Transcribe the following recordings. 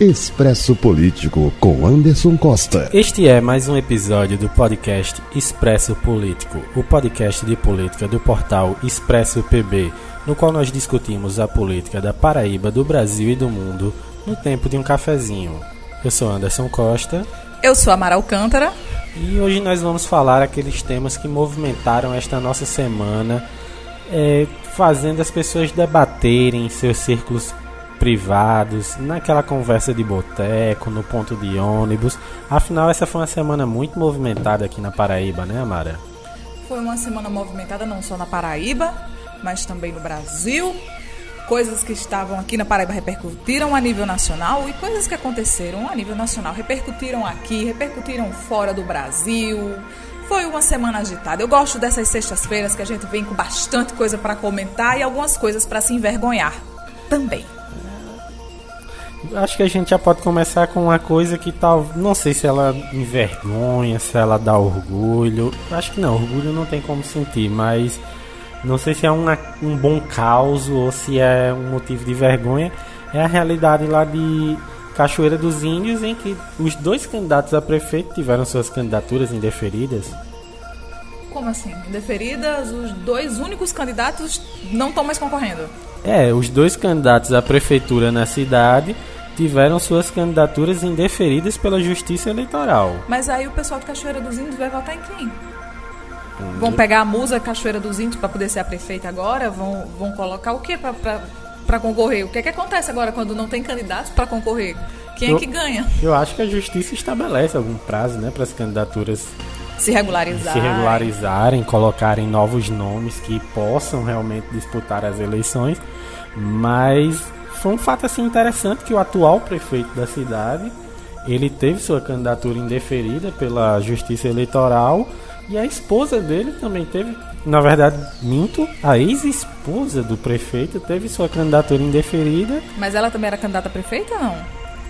Expresso Político com Anderson Costa. Este é mais um episódio do podcast Expresso Político, o podcast de política do portal Expresso PB, no qual nós discutimos a política da Paraíba, do Brasil e do mundo no tempo de um cafezinho. Eu sou Anderson Costa. Eu sou Amara Alcântara. E hoje nós vamos falar aqueles temas que movimentaram esta nossa semana, é, fazendo as pessoas debaterem em seus círculos privados, naquela conversa de boteco, no ponto de ônibus. Afinal, essa foi uma semana muito movimentada aqui na Paraíba, né, Amara? Foi uma semana movimentada não só na Paraíba, mas também no Brasil. Coisas que estavam aqui na Paraíba repercutiram a nível nacional e coisas que aconteceram a nível nacional repercutiram aqui, repercutiram fora do Brasil. Foi uma semana agitada. Eu gosto dessas sextas-feiras que a gente vem com bastante coisa para comentar e algumas coisas para se envergonhar também. Acho que a gente já pode começar com uma coisa que tal. Não sei se ela envergonha, se ela dá orgulho. Acho que não, orgulho não tem como sentir, mas não sei se é uma, um bom caos ou se é um motivo de vergonha. É a realidade lá de Cachoeira dos Índios, em que os dois candidatos a prefeito tiveram suas candidaturas indeferidas. Como assim? Indeferidas, os dois únicos candidatos não estão mais concorrendo. É, os dois candidatos à prefeitura na cidade tiveram suas candidaturas indeferidas pela Justiça Eleitoral. Mas aí o pessoal de Cachoeira dos Índios vai votar em quem? Hum. Vão pegar a musa Cachoeira dos Índios para poder ser a prefeita agora? Vão, vão colocar o que para concorrer? O que, é que acontece agora quando não tem candidatos para concorrer? Quem eu, é que ganha? Eu acho que a justiça estabelece algum prazo né, para as candidaturas se regularizarem. se regularizarem, colocarem novos nomes que possam realmente disputar as eleições. Mas foi um fato assim interessante que o atual prefeito da cidade ele teve sua candidatura indeferida pela Justiça Eleitoral e a esposa dele também teve, na verdade, minto, a ex-esposa do prefeito teve sua candidatura indeferida. Mas ela também era candidata a prefeita ou não?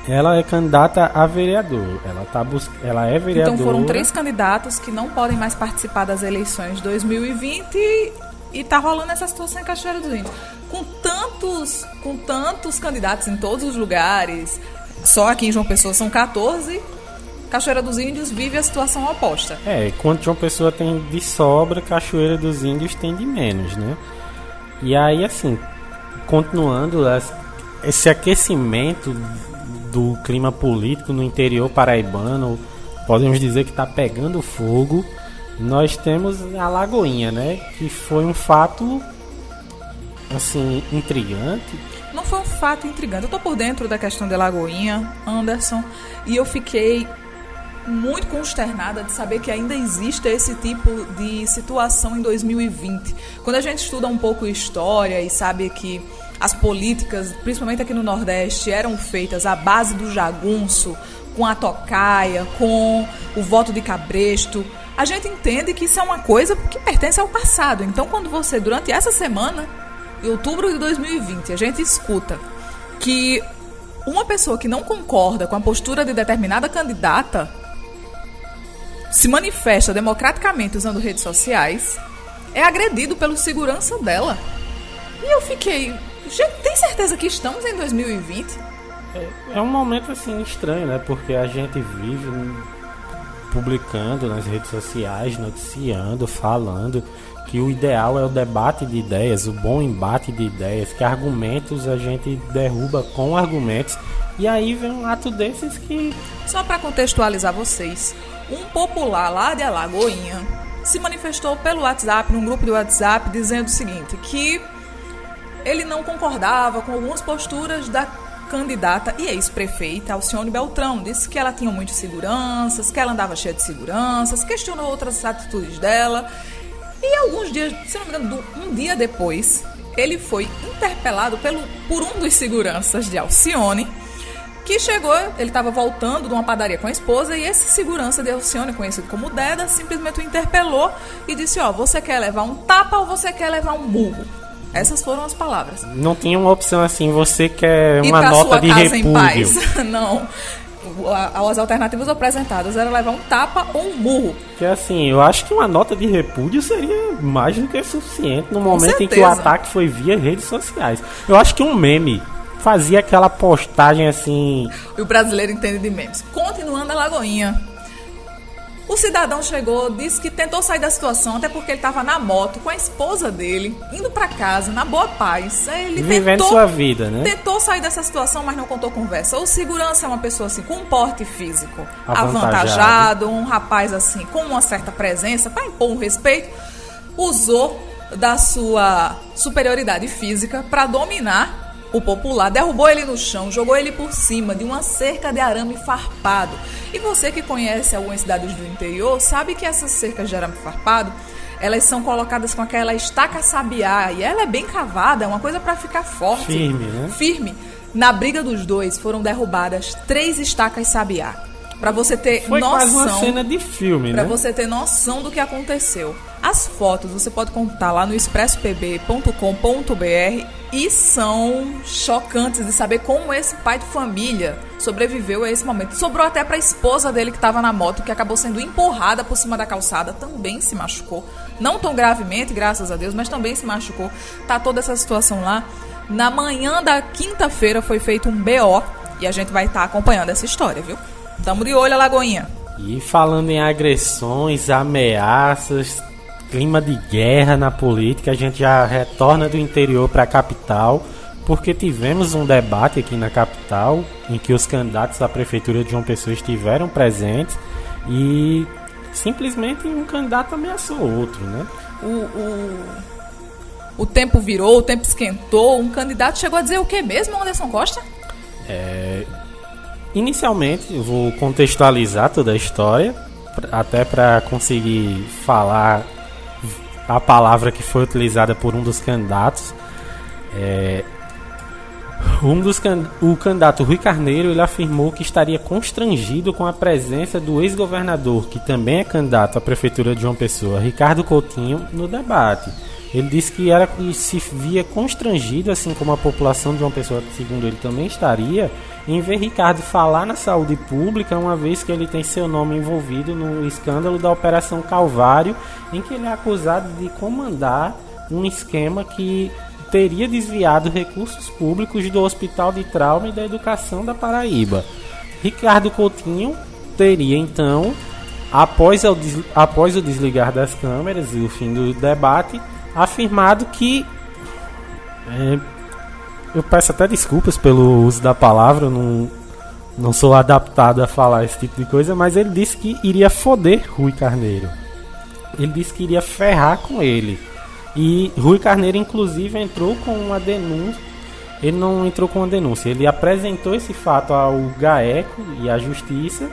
Ela é candidata a vereador. Ela, tá bus... ela é vereadora. Então foram três candidatos que não podem mais participar das eleições de 2020 e tá rolando essa situação em Cachoeira dos Índios. Com tantos, com tantos candidatos em todos os lugares, só aqui em João Pessoa são 14. Cachoeira dos Índios vive a situação oposta. É, enquanto João Pessoa tem de sobra, Cachoeira dos Índios tem de menos, né? E aí, assim, continuando, esse aquecimento do clima político no interior paraibano, podemos dizer que está pegando fogo nós temos a Lagoinha, né? Que foi um fato assim intrigante. Não foi um fato intrigante. Eu tô por dentro da questão da Lagoinha, Anderson, e eu fiquei muito consternada de saber que ainda existe esse tipo de situação em 2020. Quando a gente estuda um pouco história e sabe que as políticas, principalmente aqui no Nordeste, eram feitas à base do jagunço, com a tocaia, com o voto de cabresto, a gente entende que isso é uma coisa que pertence ao passado. Então, quando você, durante essa semana, em outubro de 2020, a gente escuta que uma pessoa que não concorda com a postura de determinada candidata se manifesta democraticamente usando redes sociais, é agredido pelo segurança dela. E eu fiquei, gente, tem certeza que estamos em 2020? É, é um momento assim estranho, né? Porque a gente vive publicando nas redes sociais, noticiando, falando que o ideal é o debate de ideias, o bom embate de ideias, que argumentos a gente derruba com argumentos. E aí vem um ato desses que. Só para contextualizar vocês, um popular lá de Alagoinha se manifestou pelo WhatsApp, num grupo do WhatsApp, dizendo o seguinte: que ele não concordava com algumas posturas da candidata e ex-prefeita Alcione Beltrão. Disse que ela tinha muitas seguranças, que ela andava cheia de seguranças, questionou outras atitudes dela. E alguns dias, se não me engano, um dia depois, ele foi interpelado pelo, por um dos seguranças de Alcione, que chegou, ele estava voltando de uma padaria com a esposa e esse segurança de Alcione, conhecido como Deda, simplesmente o interpelou e disse: Ó, você quer levar um tapa ou você quer levar um burro? Essas foram as palavras. Não tinha uma opção assim, você quer uma nota de repúdio. Não. As alternativas apresentadas era levar um tapa ou um murro. Que assim, eu acho que uma nota de repúdio seria mais do que suficiente no momento em que o ataque foi via redes sociais. Eu acho que um meme fazia aquela postagem assim. E o brasileiro entende de memes. Continuando a Lagoinha. O cidadão chegou, disse que tentou sair da situação, até porque ele estava na moto com a esposa dele, indo para casa, na boa paz. Ele Vivendo tentou, sua vida, né? Tentou sair dessa situação, mas não contou conversa. O segurança é uma pessoa assim, com um porte físico Avantajado. avantajado, um rapaz assim, com uma certa presença, para impor um respeito, usou da sua superioridade física para dominar o popular, derrubou ele no chão, jogou ele por cima de uma cerca de arame farpado. E você que conhece algumas cidades do interior, sabe que essas cercas de arame farpado, elas são colocadas com aquela estaca sabiá e ela é bem cavada, é uma coisa para ficar forte. Firme, né? Firme. Na briga dos dois foram derrubadas três estacas sabiá. Para você ter Foi noção. quase uma cena de filme, Para né? você ter noção do que aconteceu. As fotos você pode contar lá no expressopb.com.br e são chocantes de saber como esse pai de família sobreviveu a esse momento. Sobrou até para a esposa dele que estava na moto, que acabou sendo empurrada por cima da calçada, também se machucou. Não tão gravemente, graças a Deus, mas também se machucou. Tá toda essa situação lá. Na manhã da quinta-feira foi feito um BO e a gente vai estar acompanhando essa história, viu? Tamo de olho, Lagoinha. E falando em agressões, ameaças, clima de guerra na política, a gente já retorna do interior para a capital, porque tivemos um debate aqui na capital em que os candidatos à prefeitura de João Pessoa estiveram presentes e simplesmente um candidato ameaçou outro, né? o, o, o tempo virou, o tempo esquentou. Um candidato chegou a dizer o que mesmo, Anderson Costa? Inicialmente, eu vou contextualizar toda a história, até para conseguir falar a palavra que foi utilizada por um dos candidatos. É, um dos can- o candidato Rui Carneiro ele afirmou que estaria constrangido com a presença do ex-governador, que também é candidato à prefeitura de João Pessoa, Ricardo Coutinho, no debate. Ele disse que era que se via constrangido, assim como a população de João Pessoa, segundo ele também estaria, em ver Ricardo falar na saúde pública, uma vez que ele tem seu nome envolvido no escândalo da Operação Calvário, em que ele é acusado de comandar um esquema que teria desviado recursos públicos do Hospital de Trauma e da Educação da Paraíba. Ricardo Coutinho teria então, após o, após o desligar das câmeras e o fim do debate, afirmado que. é, eu peço até desculpas pelo uso da palavra, não, não sou adaptado a falar esse tipo de coisa, mas ele disse que iria foder Rui Carneiro. Ele disse que iria ferrar com ele. E Rui Carneiro, inclusive, entrou com uma denúncia. Ele não entrou com uma denúncia, ele apresentou esse fato ao GAECO e à Justiça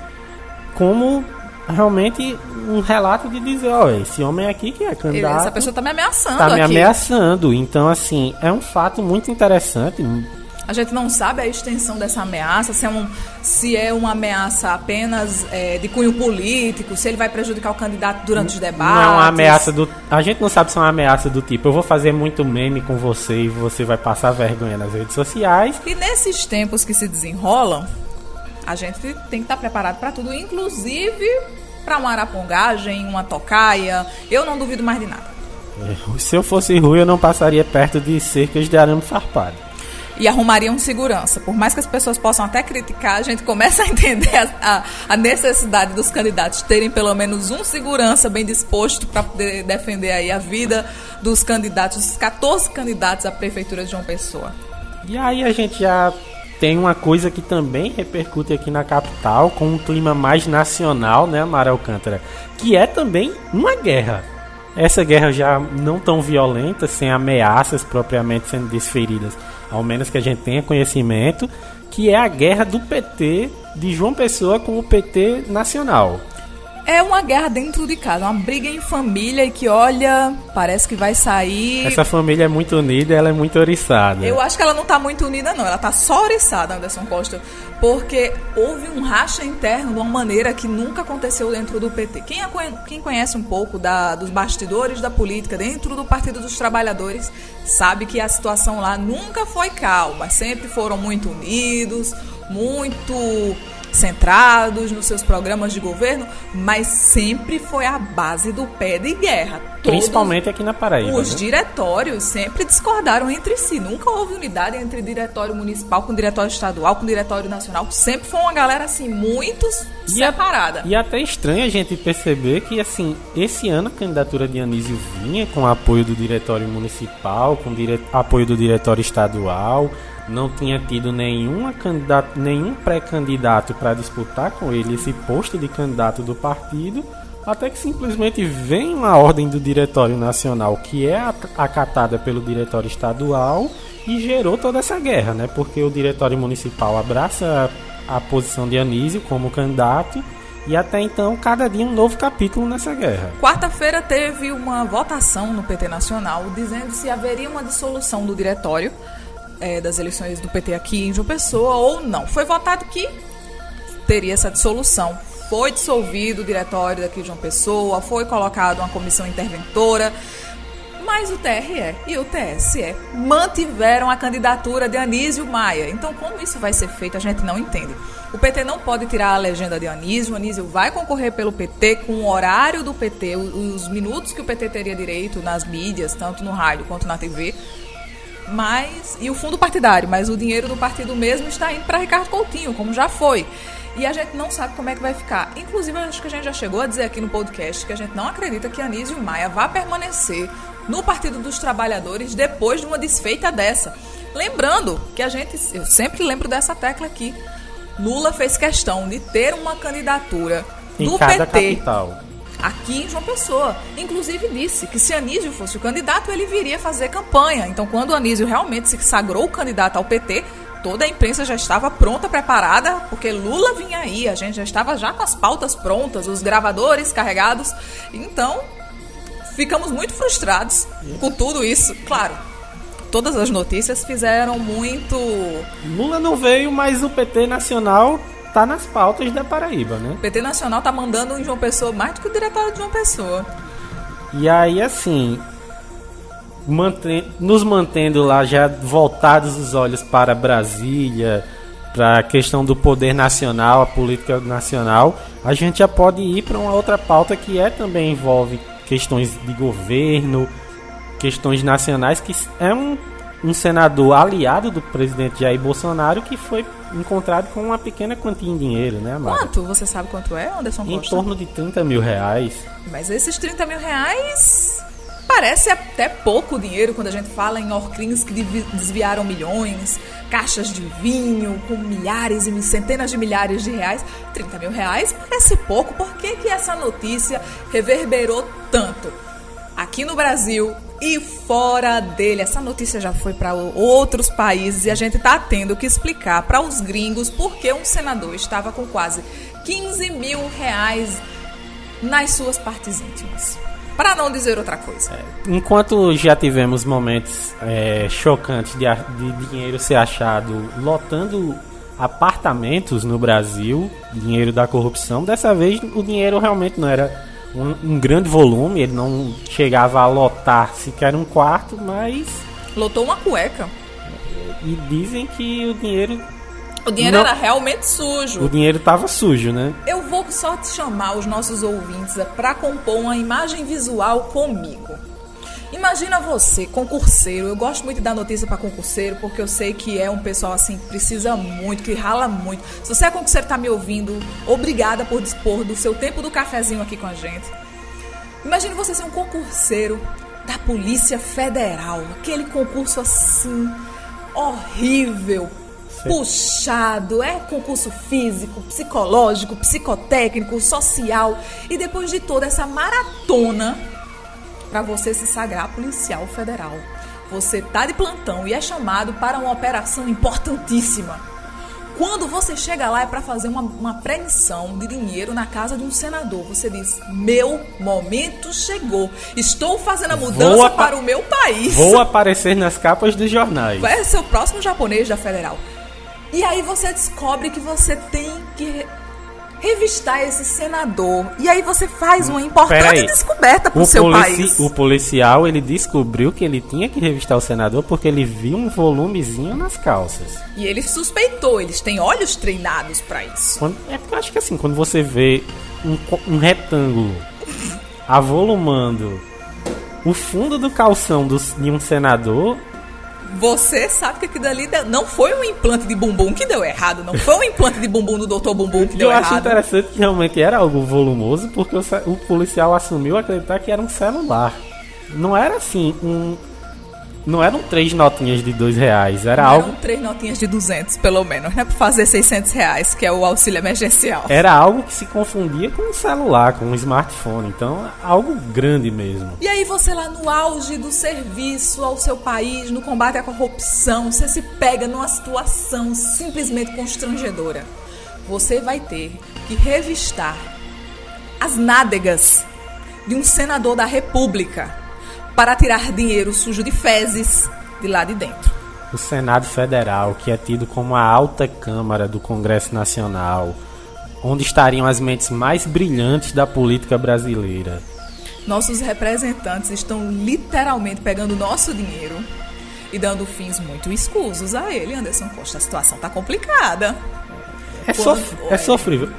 como realmente um relato de dizer: ó, esse homem aqui que é candidato. Essa pessoa tá me ameaçando Tá aqui. me ameaçando. Então, assim, é um fato muito interessante. A gente não sabe a extensão dessa ameaça, se é, um, se é uma ameaça apenas é, de cunho político, se ele vai prejudicar o candidato durante os debates. Não é uma ameaça do. A gente não sabe se é uma ameaça do tipo, eu vou fazer muito meme com você e você vai passar vergonha nas redes sociais. E nesses tempos que se desenrolam, a gente tem que estar preparado para tudo, inclusive para uma arapongagem, uma tocaia. Eu não duvido mais de nada. É, Se eu fosse Rui, eu não passaria perto de cercas de arame farpado. E arrumaria um segurança. Por mais que as pessoas possam até criticar, a gente começa a entender a, a- a necessidade dos candidatos terem pelo menos um segurança bem disposto para poder defender aí a vida dos candidatos, dos 14 candidatos à prefeitura de João Pessoa. E aí a gente já tem uma coisa que também repercute aqui na capital, com um clima mais nacional, né, Mara Alcântara? Que é também uma guerra. Essa guerra já não tão violenta, sem ameaças propriamente sendo desferidas, ao menos que a gente tenha conhecimento, que é a guerra do PT de João Pessoa com o PT nacional. É uma guerra dentro de casa, uma briga em família e que, olha, parece que vai sair. Essa família é muito unida, ela é muito oriçada. Eu acho que ela não tá muito unida, não. Ela tá só oriçada, Anderson Costa. Porque houve um racha interno de uma maneira que nunca aconteceu dentro do PT. Quem, quem conhece um pouco da- dos bastidores da política dentro do Partido dos Trabalhadores sabe que a situação lá nunca foi calma. Sempre foram muito unidos, muito centrados nos seus programas de governo, mas sempre foi a base do pé de guerra. Todos Principalmente aqui na Paraíba. Os né? diretórios sempre discordaram entre si. Nunca houve unidade entre diretório municipal com diretório estadual, com diretório nacional. Sempre foi uma galera assim, muito E separada. a- E até estranho a gente perceber que, assim, esse ano a candidatura de Anísio vinha com apoio do diretório municipal, com dire... apoio do diretório estadual, não tinha tido nenhuma candidato, nenhum pré-candidato para disputar com ele esse posto de candidato do partido, até que simplesmente vem uma ordem do diretório nacional que é ac- acatada pelo diretório estadual e gerou toda essa guerra, né? Porque o diretório municipal abraça a posição de Anísio como candidato e até então cada dia um novo capítulo nessa guerra. Quarta-feira teve uma votação no PT Nacional dizendo se haveria uma dissolução do diretório eh, das eleições do PT aqui em João Pessoa ou não. Foi votado que teria essa dissolução. Foi dissolvido o diretório daqui de João Pessoa, foi colocada uma comissão interventora, mas o TRE e o TSE mantiveram a candidatura de Anísio Maia. Então, como isso vai ser feito, a gente não entende. O PT não pode tirar a legenda de Anísio. Anísio vai concorrer pelo PT com o horário do PT, os minutos que o PT teria direito nas mídias, tanto no rádio quanto na TV. Mas e o fundo partidário, mas o dinheiro do partido mesmo está indo para Ricardo Coutinho, como já foi. E a gente não sabe como é que vai ficar. Inclusive, eu acho que a gente já chegou a dizer aqui no podcast que a gente não acredita que Anísio Maia vá permanecer no Partido dos Trabalhadores depois de uma desfeita dessa. Lembrando que a gente, eu sempre lembro dessa tecla aqui. Lula fez questão de ter uma candidatura Em do PT capital. Aqui em João Pessoa. Inclusive disse que se Anísio fosse o candidato, ele viria fazer campanha. Então, quando Anísio realmente se sagrou candidato ao PT, toda a imprensa já estava pronta, preparada, porque Lula vinha aí, a gente já estava já com as pautas prontas, os gravadores carregados. Então, ficamos muito frustrados com tudo isso. Claro, todas as notícias fizeram muito Lula não veio, mas o PT nacional tá nas pautas da Paraíba, né? O PT Nacional tá mandando em João Pessoa mais do que o diretório de João Pessoa. E aí, assim, manten- nos mantendo lá já voltados os olhos para Brasília, para a questão do poder nacional, a política nacional, a gente já pode ir para uma outra pauta que é também envolve questões de governo, questões nacionais, que é um, um senador aliado do presidente Jair Bolsonaro que foi encontrado com uma pequena quantia em dinheiro, né, Amado? Quanto? Você sabe quanto é, Anderson Em Costa? torno de 30 mil reais. Mas esses 30 mil reais parece até pouco dinheiro quando a gente fala em Orcrins que desviaram milhões, caixas de vinho com milhares e centenas de milhares de reais. 30 mil reais parece pouco. Por que, que essa notícia reverberou tanto? Aqui no Brasil e fora dele. Essa notícia já foi para outros países e a gente está tendo que explicar para os gringos por que um senador estava com quase 15 mil reais nas suas partes íntimas. Para não dizer outra coisa. Enquanto já tivemos momentos é, chocantes de, de dinheiro ser achado lotando apartamentos no Brasil, dinheiro da corrupção, dessa vez o dinheiro realmente não era um, um grande volume, ele não chegava a lotar sequer um quarto, mas Lotou uma cueca. e dizem que o dinheiro O dinheiro Não. era realmente sujo. o dinheiro estava sujo, né? Eu vou só te chamar os nossos ouvintes para compor uma imagem visual comigo. Imagina você, concurseiro. Eu gosto muito de dar notícia para concurseiro porque eu sei que é um pessoal assim que precisa muito, que rala muito. Se você é concurseiro tá me ouvindo, obrigada por dispor do seu tempo do cafezinho aqui com a gente. Imagine você ser um concurseiro da Polícia Federal, aquele concurso assim horrível, Sim. puxado, é concurso físico, psicológico, psicotécnico, social e depois de toda essa maratona para você se sagrar policial federal. Você tá de plantão e é chamado para uma operação importantíssima. Quando você chega lá é para fazer uma, uma apreensão de dinheiro na casa de um senador. Você diz: Meu momento chegou. Estou fazendo a mudança para o meu país. Vou aparecer nas capas dos jornais. Vai ser o próximo japonês da federal. E aí você descobre que você tem que revistar esse senador. E aí você faz uma importante descoberta pro O, seu país. o policial ele descobriu que ele tinha que revistar o senador porque ele viu um volumezinho nas calças. E ele suspeitou, eles têm olhos treinados pra isso. Quando- é porque eu acho que assim, quando você vê um, um retângulo avolumando o fundo do calção do- de um senador, Você sabe que aquilo ali não foi um implante de bumbum que deu errado, não foi um implante de bumbum do Dr. Bumbum que deu eu acho errado. interessante que realmente era algo volumoso, porque o policial assumiu acreditar que era um celular. Não era assim, um. Não eram três notinhas de dois reais, era algo. Eram três notinhas de 200, pelo menos, né? Pra fazer 600 reais, que é o auxílio emergencial. Era algo que se confundia com um celular, com um smartphone. Então, algo grande mesmo. E aí você lá no auge do serviço ao seu país, no combate à corrupção, você se pega numa situação simplesmente constrangedora. Você vai ter que revistar as nádegas de um senador da república para tirar dinheiro sujo de fezes de lá de dentro. O Senado Federal, que é tido como a alta Câmara do Congresso Nacional, onde estariam as mentes mais brilhantes da política brasileira. Nossos representantes estão literalmente pegando nosso dinheiro e dando fins muito escusos a ele, Anderson Costa. A situação tá complicada. É, Quando- sof- é sofrível.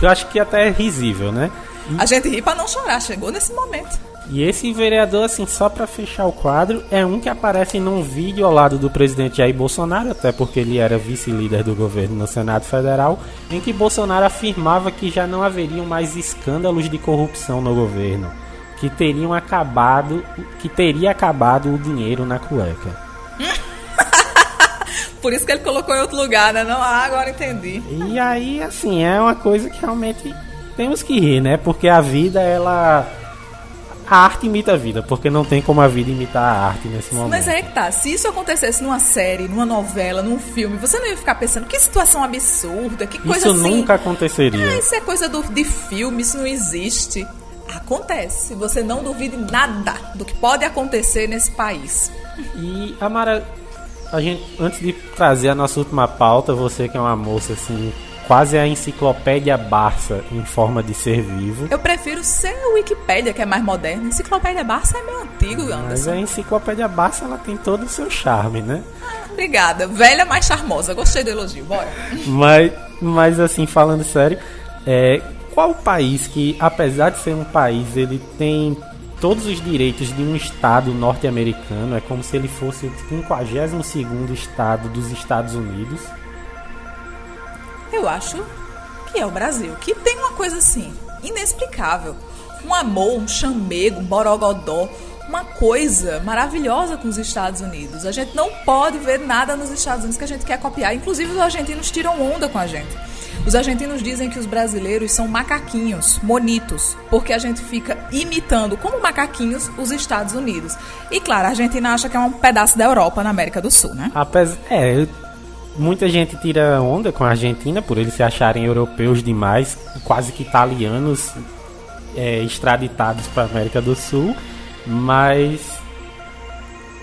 Eu acho que até é risível, né? A gente ri pra não chorar, chegou nesse momento. E esse vereador, assim, só pra fechar o quadro, é um que aparece num vídeo ao lado do presidente Jair Bolsonaro, até porque ele era vice-líder do governo no Senado Federal, em que Bolsonaro afirmava que já não haveriam mais escândalos de corrupção no governo, que teriam acabado, que teria acabado o dinheiro na cueca. Por isso que ele colocou em outro lugar, né? Não, ah, agora entendi. E aí, assim, é uma coisa que realmente temos que rir, né? Porque a vida, ela. A arte imita a vida, porque não tem como a vida imitar a arte nesse momento. Mas aí que tá, se isso acontecesse numa série, numa novela, num filme, você não ia ficar pensando que situação absurda, que coisa Isso assim. nunca aconteceria. Ah, isso é coisa do, de filme, isso não existe. Acontece. Você não duvide nada do que pode acontecer nesse país. E Amara, a gente, antes de trazer a nossa última pauta, você que é uma moça assim, quase a enciclopédia Barça em forma de ser vivo. Eu prefiro ser a Wikipédia, que é mais moderna. Enciclopédia Barça é meio antigo, Mas Anderson. a enciclopédia Barça ela tem todo o seu charme, né? Obrigada. Velha, mais charmosa. Gostei do elogio. Bora. Mas, mas assim, falando sério, é, qual país que, apesar de ser um país, ele tem todos os direitos de um estado norte-americano, é como se ele fosse o 52º estado dos Estados Unidos. Eu acho que é o Brasil, que tem uma coisa assim, inexplicável. Um amor, um chamego, um borogodó, uma coisa maravilhosa com os Estados Unidos. A gente não pode ver nada nos Estados Unidos que a gente quer copiar. Inclusive, os argentinos tiram onda com a gente. Os argentinos dizem que os brasileiros são macaquinhos, monitos, porque a gente fica imitando como macaquinhos os Estados Unidos. E claro, a Argentina acha que é um pedaço da Europa na América do Sul, né? Apesar, é, muita gente tira onda com a Argentina por eles se acharem europeus demais, quase que italianos é, extraditados para América do Sul, mas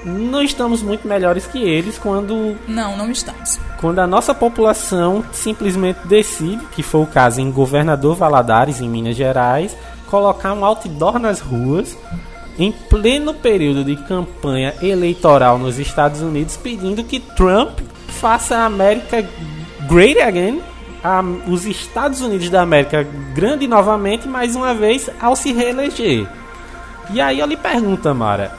não estamos muito melhores que eles quando, Não, não estamos. quando a nossa população simplesmente decide, que foi o caso em Governador Valadares, em Minas Gerais, colocar um outdoor nas ruas em pleno período de campanha eleitoral nos Estados Unidos, pedindo que Trump faça a América great again, a- os Estados Unidos da América grande novamente, mais uma vez, ao se reeleger. E aí eu lhe pergunto, Mara,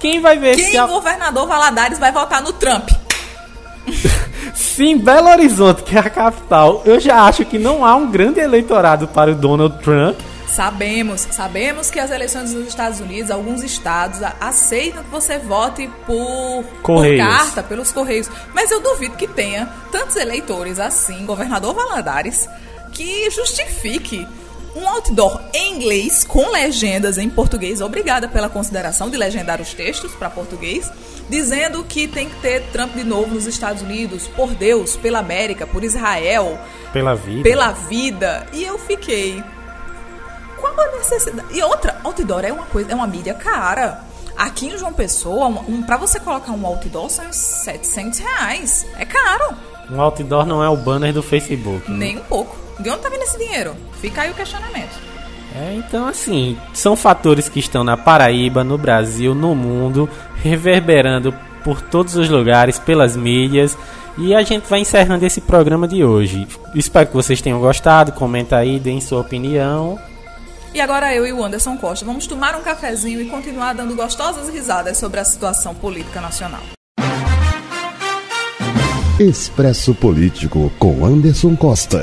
quem vai ver se, Quem governador Valadares vai votar no Trump? se em Belo Horizonte, que é a capital, eu já acho que não há um grande eleitorado para o Donald Trump, Sabemos, sabemos que as eleições nos Estados Unidos, alguns estados aceitam que você vote por, por carta, pelos correios. Mas eu duvido que tenha tantos eleitores assim, governador Valadares, que justifique um outdoor em inglês com legendas em português. Obrigada pela consideração de legendar os textos para português, dizendo que tem que ter Trump de novo nos Estados Unidos, por Deus, pela América, por Israel, pela vida. pela vida. E eu fiquei. Qual a necessidade? E outra, outdoor é uma coisa, é uma mídia cara. Aqui em João Pessoa, um, um, pra você colocar um outdoor são uns 700 reais. É caro. Um outdoor não é o banner do Facebook. né? Nem um pouco. De onde tá vindo esse dinheiro? Fica aí o questionamento. É, então assim, são fatores que estão na Paraíba, no Brasil, no mundo, reverberando por todos os lugares, pelas mídias. E a gente vai encerrando esse programa de hoje. Espero que vocês tenham gostado. Comenta aí, deem sua opinião. E agora eu e o Anderson Costa vamos tomar um cafezinho e continuar dando gostosas risadas sobre a situação política nacional. Expresso Político com Anderson Costa.